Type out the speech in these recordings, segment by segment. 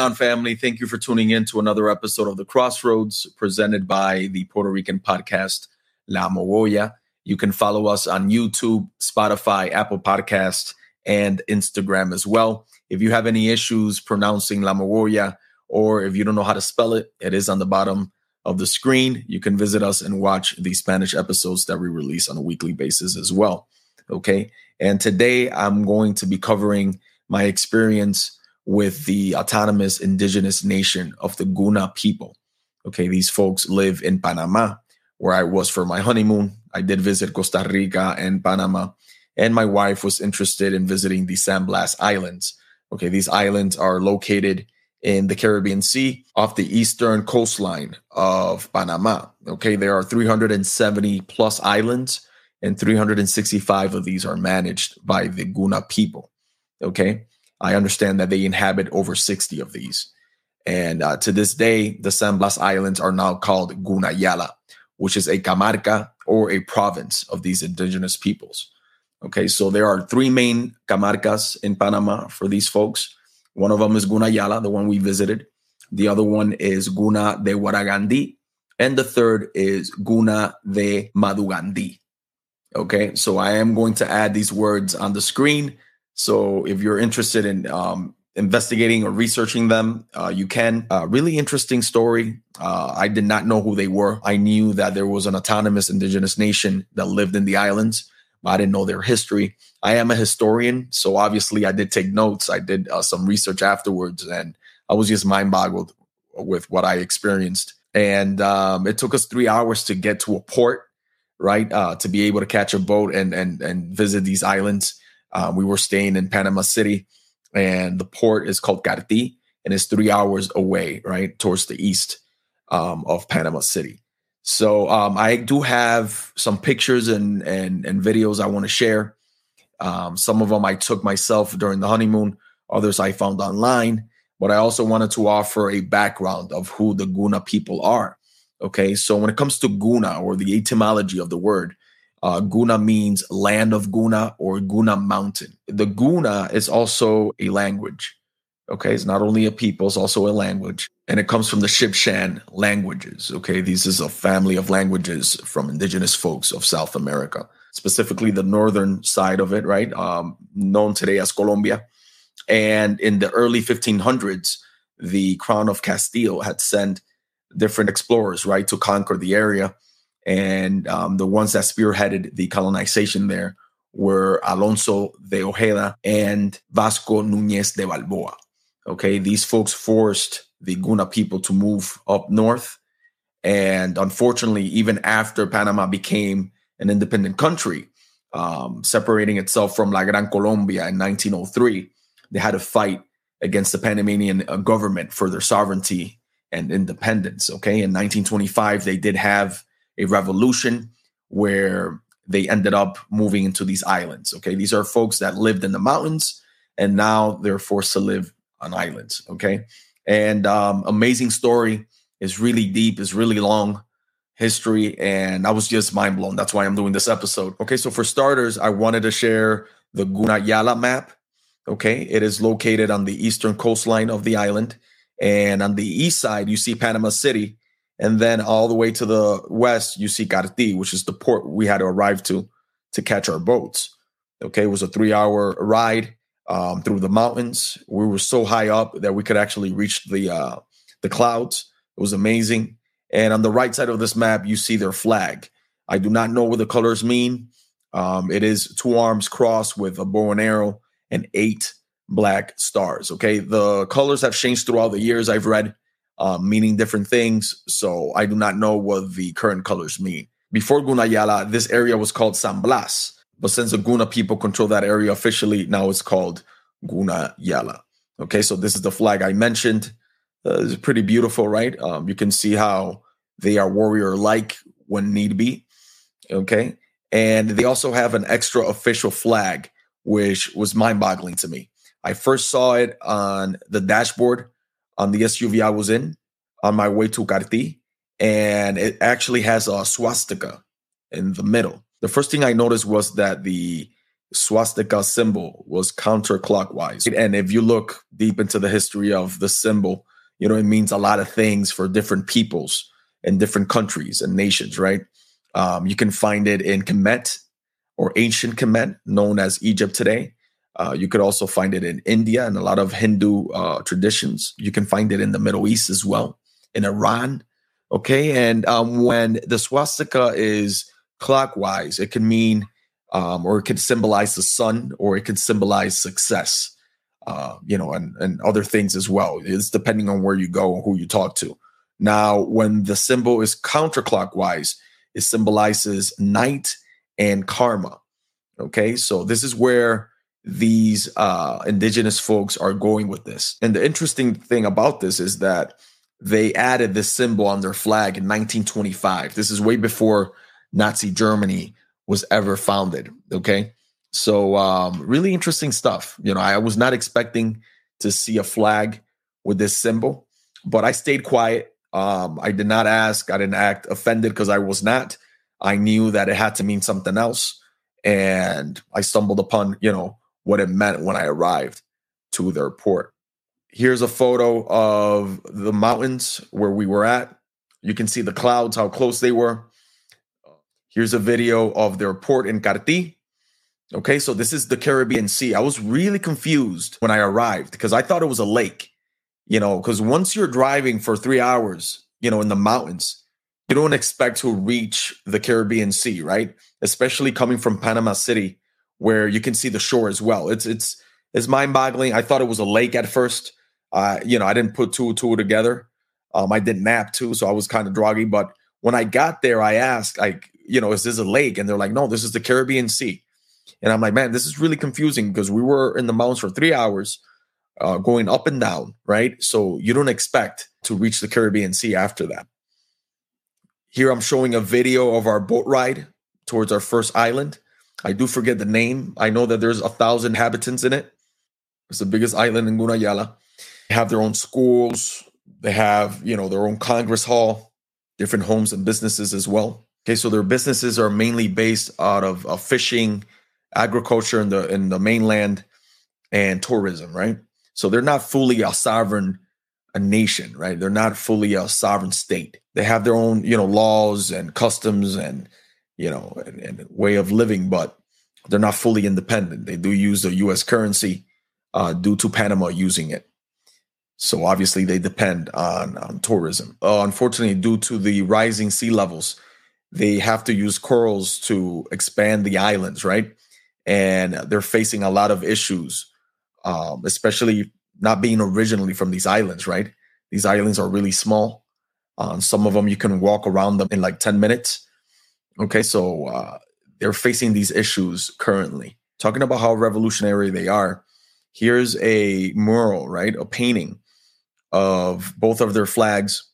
on, family? Thank you for tuning in to another episode of The Crossroads presented by the Puerto Rican podcast La Mogolla. You can follow us on YouTube, Spotify, Apple Podcast, and Instagram as well. If you have any issues pronouncing La Mogolla or if you don't know how to spell it, it is on the bottom of the screen. You can visit us and watch the Spanish episodes that we release on a weekly basis as well. Okay. And today I'm going to be covering my experience with the autonomous indigenous nation of the Guna people. Okay, these folks live in Panama, where I was for my honeymoon. I did visit Costa Rica and Panama, and my wife was interested in visiting the San Blas Islands. Okay, these islands are located in the Caribbean Sea off the eastern coastline of Panama. Okay, there are 370 plus islands, and 365 of these are managed by the Guna people. Okay, I understand that they inhabit over 60 of these. And uh, to this day, the San Blas Islands are now called Gunayala, which is a camarca or a province of these indigenous peoples. Okay, so there are three main camarcas in Panama for these folks. One of them is Gunayala, the one we visited. The other one is Guna de Waragandi. And the third is Guna de Madugandi. Okay, so I am going to add these words on the screen so if you're interested in um, investigating or researching them, uh, you can. Uh, really interesting story. Uh, I did not know who they were. I knew that there was an autonomous indigenous nation that lived in the islands, but I didn't know their history. I am a historian, so obviously I did take notes. I did uh, some research afterwards, and I was just mind boggled with what I experienced. And um, it took us three hours to get to a port, right, uh, to be able to catch a boat and and and visit these islands. Um, we were staying in Panama City, and the port is called Carti, and it's three hours away, right, towards the east um, of Panama City. So um, I do have some pictures and and, and videos I want to share. Um, some of them I took myself during the honeymoon. Others I found online. But I also wanted to offer a background of who the Guna people are. Okay, so when it comes to Guna or the etymology of the word, uh, Guna means land of Guna or Guna mountain. The Guna is also a language. Okay, it's not only a people, it's also a language. And it comes from the Chibchan languages. Okay, this is a family of languages from indigenous folks of South America, specifically the northern side of it, right? Um, known today as Colombia. And in the early 1500s, the Crown of Castile had sent different explorers, right, to conquer the area and um, the ones that spearheaded the colonization there were Alonso de Ojeda and Vasco Nunez de Balboa. Okay, these folks forced the Guna people to move up north. And unfortunately, even after Panama became an independent country, um, separating itself from La Gran Colombia in 1903, they had to fight against the Panamanian uh, government for their sovereignty and independence. Okay, in 1925, they did have a revolution where they ended up moving into these islands. Okay, these are folks that lived in the mountains and now they're forced to live on islands. Okay, and um, amazing story It's really deep, it's really long history, and I was just mind blown. That's why I'm doing this episode. Okay, so for starters, I wanted to share the Gunayala map. Okay, it is located on the eastern coastline of the island, and on the east side, you see Panama City and then all the way to the west, you see Carti, which is the port we had to arrive to to catch our boats. Okay, it was a three hour ride um, through the mountains. We were so high up that we could actually reach the uh, the clouds. It was amazing. And on the right side of this map, you see their flag. I do not know what the colors mean. Um, it is two arms crossed with a bow and arrow and eight black stars. Okay, the colors have changed throughout the years. I've read um, meaning different things. So I do not know what the current colors mean. Before Gunayala, this area was called San Blas. But since the Guna people control that area officially, now it's called Gunayala. Okay, so this is the flag I mentioned. Uh, it's pretty beautiful, right? Um, you can see how they are warrior like when need be. Okay, and they also have an extra official flag, which was mind boggling to me. I first saw it on the dashboard on the SUV I was in on my way to Carti, and it actually has a swastika in the middle. The first thing I noticed was that the swastika symbol was counterclockwise. And if you look deep into the history of the symbol, you know, it means a lot of things for different peoples and different countries and nations, right? Um, you can find it in Kemet or ancient Kemet, known as Egypt today. Uh, you could also find it in India and a lot of Hindu uh, traditions. You can find it in the Middle East as well, in Iran. Okay. And um, when the swastika is clockwise, it can mean, um, or it can symbolize the sun, or it can symbolize success, uh, you know, and, and other things as well. It's depending on where you go and who you talk to. Now, when the symbol is counterclockwise, it symbolizes night and karma. Okay. So this is where these uh, indigenous folks are going with this. And the interesting thing about this is that they added this symbol on their flag in 1925. This is way before Nazi Germany was ever founded. Okay. So, um, really interesting stuff. You know, I was not expecting to see a flag with this symbol, but I stayed quiet. Um, I did not ask, I didn't act offended because I was not. I knew that it had to mean something else. And I stumbled upon, you know, what it meant when I arrived to their port. Here's a photo of the mountains where we were at. You can see the clouds, how close they were. Here's a video of their port in Carti. Okay, so this is the Caribbean Sea. I was really confused when I arrived because I thought it was a lake, you know, because once you're driving for three hours, you know, in the mountains, you don't expect to reach the Caribbean Sea, right? Especially coming from Panama City where you can see the shore as well. It's it's it's mind boggling. I thought it was a lake at first. Uh, you know, I didn't put two and two together. Um, I didn't nap too, so I was kind of droggy. But when I got there, I asked, like, you know, is this a lake? And they're like, no, this is the Caribbean Sea. And I'm like, man, this is really confusing because we were in the mountains for three hours, uh, going up and down, right? So you don't expect to reach the Caribbean Sea after that. Here I'm showing a video of our boat ride towards our first island. I do forget the name. I know that there's a thousand inhabitants in it. It's the biggest island in Gunayala. They have their own schools. They have, you know, their own Congress Hall, different homes and businesses as well. Okay, so their businesses are mainly based out of uh, fishing, agriculture in the in the mainland, and tourism, right? So they're not fully a sovereign a nation, right? They're not fully a sovereign state. They have their own, you know, laws and customs and you know, and, and, way of living, but they're not fully independent. They do use the U.S. currency uh, due to Panama using it. So obviously they depend on, on tourism. Uh, unfortunately, due to the rising sea levels, they have to use corals to expand the islands, right? And they're facing a lot of issues, um, especially not being originally from these islands, right? These islands are really small. Uh, some of them you can walk around them in like 10 minutes Okay, so uh, they're facing these issues currently. Talking about how revolutionary they are, here's a mural, right? A painting of both of their flags.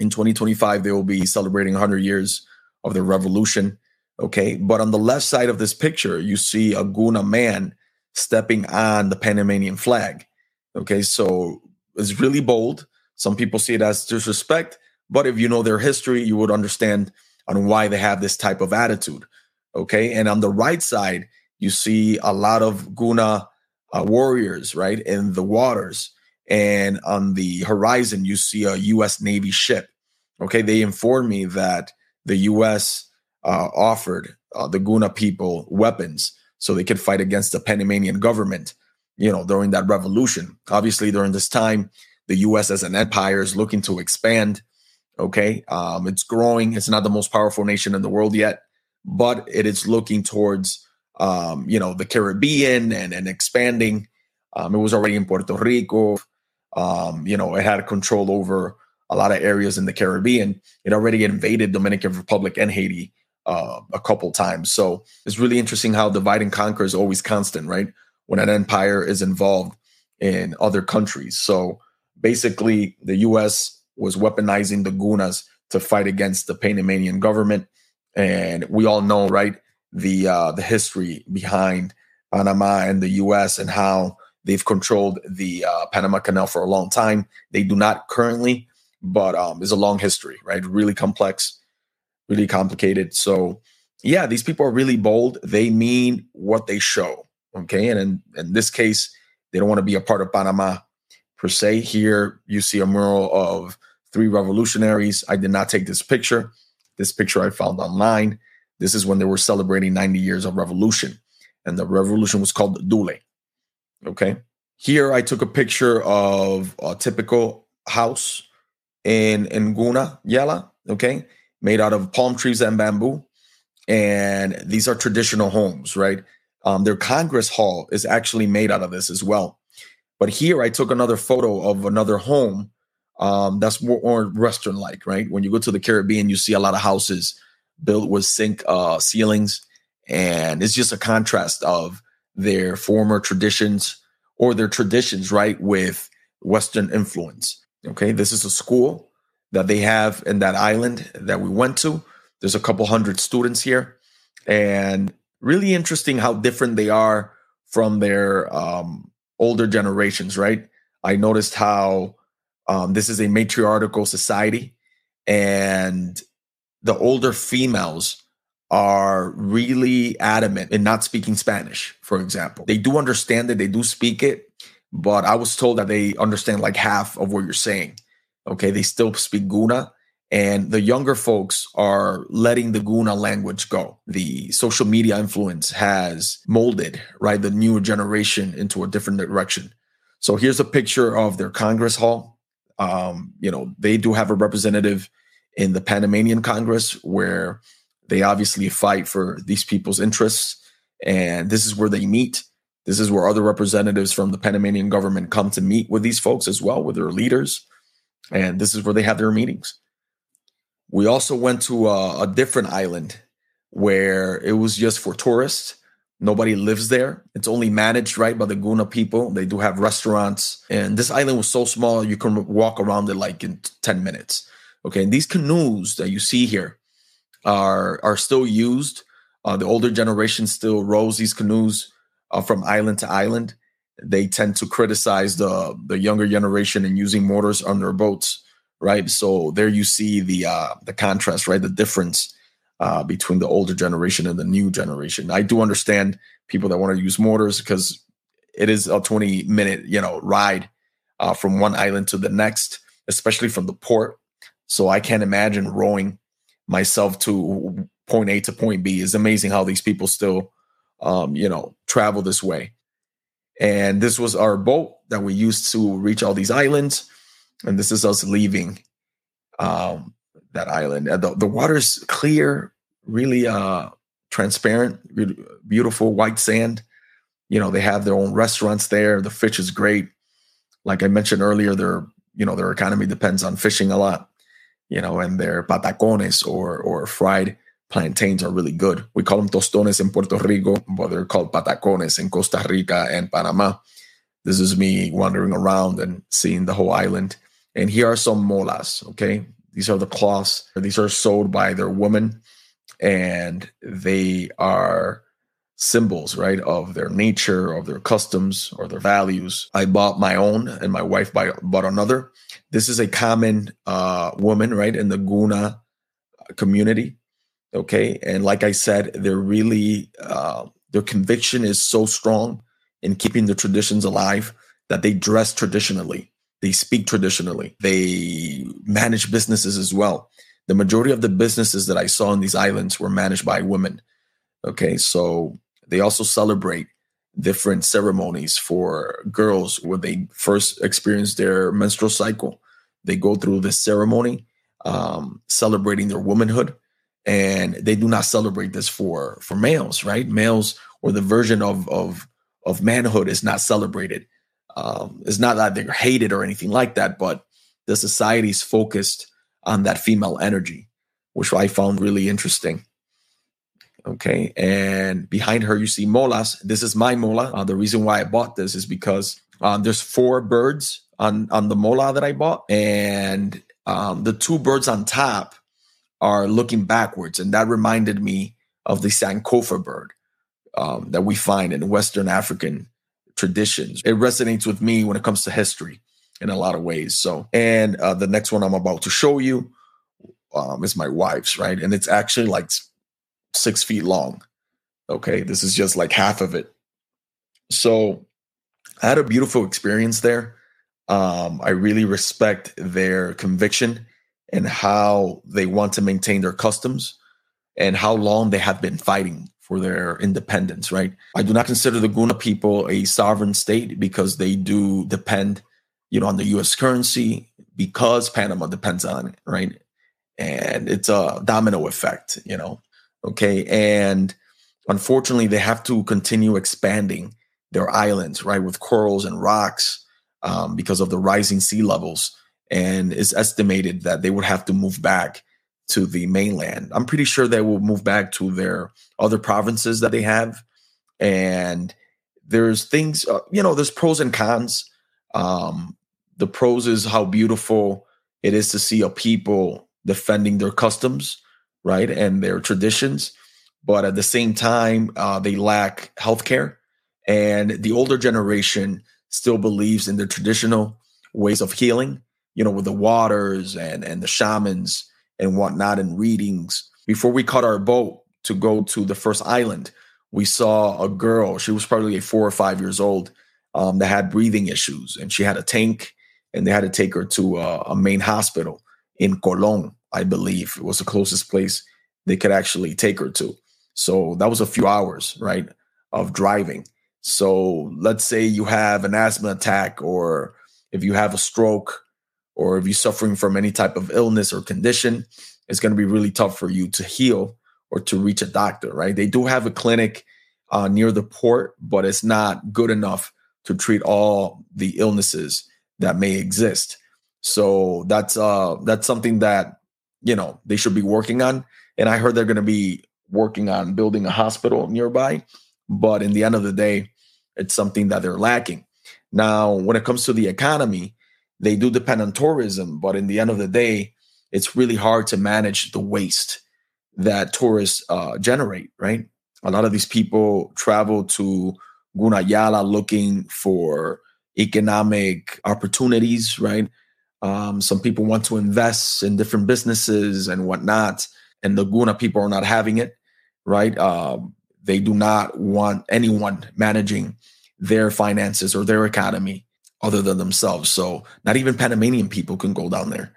In 2025, they will be celebrating 100 years of their revolution. Okay, but on the left side of this picture, you see a Guna man stepping on the Panamanian flag. Okay, so it's really bold. Some people see it as disrespect, but if you know their history, you would understand on why they have this type of attitude. Okay. And on the right side, you see a lot of Guna uh, warriors, right, in the waters. And on the horizon, you see a U.S. Navy ship. Okay. They informed me that the U.S. Uh, offered uh, the Guna people weapons so they could fight against the Panamanian government, you know, during that revolution. Obviously, during this time, the U.S. as an empire is looking to expand Okay. Um, it's growing. It's not the most powerful nation in the world yet, but it is looking towards, um, you know, the Caribbean and, and expanding. Um, it was already in Puerto Rico. Um, you know, it had control over a lot of areas in the Caribbean. It already invaded Dominican Republic and Haiti uh, a couple times. So it's really interesting how divide and conquer is always constant, right? When an empire is involved in other countries. So basically, the U.S was weaponizing the Gunas to fight against the Panamanian government. And we all know, right, the uh, the history behind Panama and the U.S. and how they've controlled the uh, Panama Canal for a long time. They do not currently, but um, it's a long history, right? Really complex, really complicated. So, yeah, these people are really bold. They mean what they show. Okay, and in, in this case, they don't want to be a part of Panama per se. Here you see a mural of three revolutionaries. I did not take this picture. This picture I found online. This is when they were celebrating 90 years of revolution, and the revolution was called Dule. Okay. Here I took a picture of a typical house in in Guna, Yala, okay, made out of palm trees and bamboo. And these are traditional homes, right? Um, their Congress Hall is actually made out of this as well. But here I took another photo of another home um, that's more, more Western like, right? When you go to the Caribbean, you see a lot of houses built with zinc uh, ceilings. And it's just a contrast of their former traditions or their traditions, right, with Western influence. Okay, this is a school that they have in that island that we went to. There's a couple hundred students here, and really interesting how different they are from their um, older generations, right? I noticed how um, this is a matriarchal society, and the older females are really adamant in not speaking Spanish, for example. They do understand it, they do speak it, but I was told that they understand like half of what you're saying. Okay, they still speak Guna, and the younger folks are letting the Guna language go. The social media influence has molded, right, the newer generation into a different direction. So here's a picture of their Congress Hall. Um, you know, they do have a representative in the Panamanian Congress where they obviously fight for these people's interests. And this is where they meet. This is where other representatives from the Panamanian government come to meet with these folks as well, with their leaders. And this is where they have their meetings. We also went to a, a different island where it was just for tourists. Nobody lives there. It's only managed right by the Guna people. They do have restaurants. And this island was so small, you can walk around it like in 10 minutes. Okay. And these canoes that you see here are, are still used. Uh, the older generation still rows these canoes uh, from island to island. They tend to criticize the the younger generation in using motors on their boats, right? So there you see the uh, the contrast, right? The difference uh, between the older generation and the new generation. I do understand people that want to use motors because it is a 20 minute you know ride uh, from one island to the next, especially from the port. So I can't imagine rowing myself to point A to point B. It's amazing how these people still um, you know, travel this way. And this was our boat that we used to reach all these islands. And this is us leaving um, that island. The, the water's clear, really uh, transparent, beautiful white sand. You know, they have their own restaurants there. The fish is great. Like I mentioned earlier, their you know their economy depends on fishing a lot. You know, and their patacones or or fried plantains are really good. We call them tostones in Puerto Rico, but they're called patacones in Costa Rica and Panama. This is me wandering around and seeing the whole island. And here are some molas, okay? These are the cloths. These are sold by their women, and they are symbols, right, of their nature, of their customs, or their values. I bought my own, and my wife bought another. This is a common uh, woman, right, in the Guna community Okay. And like I said, they're really, uh, their conviction is so strong in keeping the traditions alive that they dress traditionally, they speak traditionally, they manage businesses as well. The majority of the businesses that I saw in these islands were managed by women. Okay. So they also celebrate different ceremonies for girls when they first experience their menstrual cycle. They go through this ceremony, um, celebrating their womanhood and they do not celebrate this for for males right males or the version of of of manhood is not celebrated um it's not that they're hated or anything like that but the society is focused on that female energy which i found really interesting okay and behind her you see molas this is my mola uh, the reason why i bought this is because um, there's four birds on on the mola that i bought and um, the two birds on top are looking backwards. And that reminded me of the Sankofa bird um, that we find in Western African traditions. It resonates with me when it comes to history in a lot of ways. So, and uh, the next one I'm about to show you um, is my wife's, right? And it's actually like six feet long. Okay. This is just like half of it. So, I had a beautiful experience there. Um, I really respect their conviction and how they want to maintain their customs and how long they have been fighting for their independence, right? I do not consider the Guna people a sovereign state because they do depend, you know, on the US currency because Panama depends on it, right? And it's a domino effect, you know. Okay. And unfortunately, they have to continue expanding their islands, right, with corals and rocks um, because of the rising sea levels. And it's estimated that they would have to move back to the mainland. I'm pretty sure they will move back to their other provinces that they have. And there's things, uh, you know, there's pros and cons. Um, the pros is how beautiful it is to see a people defending their customs, right, and their traditions. But at the same time, uh, they lack healthcare, and the older generation still believes in the traditional ways of healing. You know, with the waters and and the shamans and whatnot and readings. Before we caught our boat to go to the first island, we saw a girl. She was probably four or five years old um, that had breathing issues, and she had a tank, and they had to take her to a, a main hospital in Colon, I believe. It was the closest place they could actually take her to. So that was a few hours, right, of driving. So let's say you have an asthma attack, or if you have a stroke, or if you're suffering from any type of illness or condition, it's going to be really tough for you to heal or to reach a doctor, right? They do have a clinic uh, near the port, but it's not good enough to treat all the illnesses that may exist. So that's uh that's something that you know they should be working on. And I heard they're going to be working on building a hospital nearby, but in the end of the day, it's something that they're lacking. Now, when it comes to the economy, they do depend on tourism, but in the end of the day, it's really hard to manage the waste that tourists uh, generate, right? A lot of these people travel to Gunayala looking for economic opportunities, right? Um, some people want to invest in different businesses and whatnot, and the Guna people are not having it, right? Um, they do not want anyone managing their finances or their economy other than themselves. So not even Panamanian people can go down there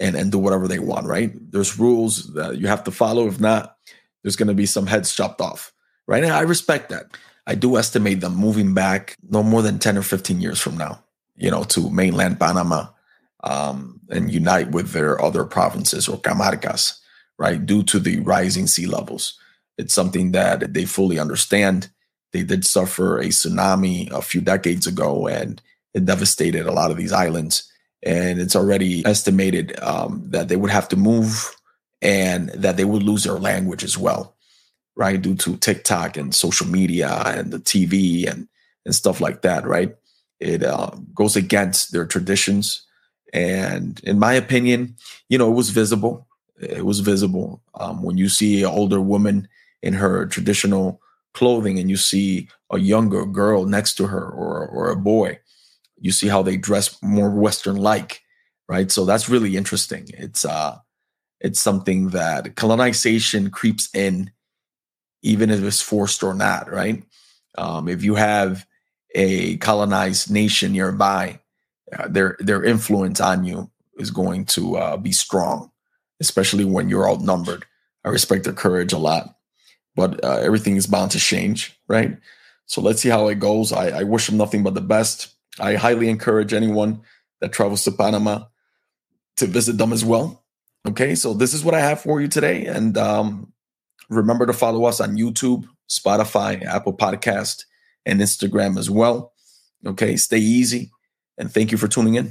and, and do whatever they want, right? There's rules that you have to follow. If not, there's going to be some heads chopped off, right? And I respect that. I do estimate them moving back no more than 10 or 15 years from now, you know, to mainland Panama um, and unite with their other provinces or camarcas, right? Due to the rising sea levels. It's something that they fully understand. They did suffer a tsunami a few decades ago, and it devastated a lot of these islands. And it's already estimated um, that they would have to move and that they would lose their language as well, right? Due to TikTok and social media and the TV and, and stuff like that, right? It uh, goes against their traditions. And in my opinion, you know, it was visible. It was visible um, when you see an older woman in her traditional clothing and you see a younger girl next to her or, or a boy you see how they dress more Western like, right? So that's really interesting. It's uh it's something that colonization creeps in, even if it's forced or not, right? Um, if you have a colonized nation nearby, uh, their their influence on you is going to uh, be strong, especially when you're outnumbered. I respect their courage a lot, but uh, everything is bound to change, right? So let's see how it goes. I, I wish them nothing but the best. I highly encourage anyone that travels to Panama to visit them as well. Okay, so this is what I have for you today. And um, remember to follow us on YouTube, Spotify, Apple Podcast, and Instagram as well. Okay, stay easy. And thank you for tuning in.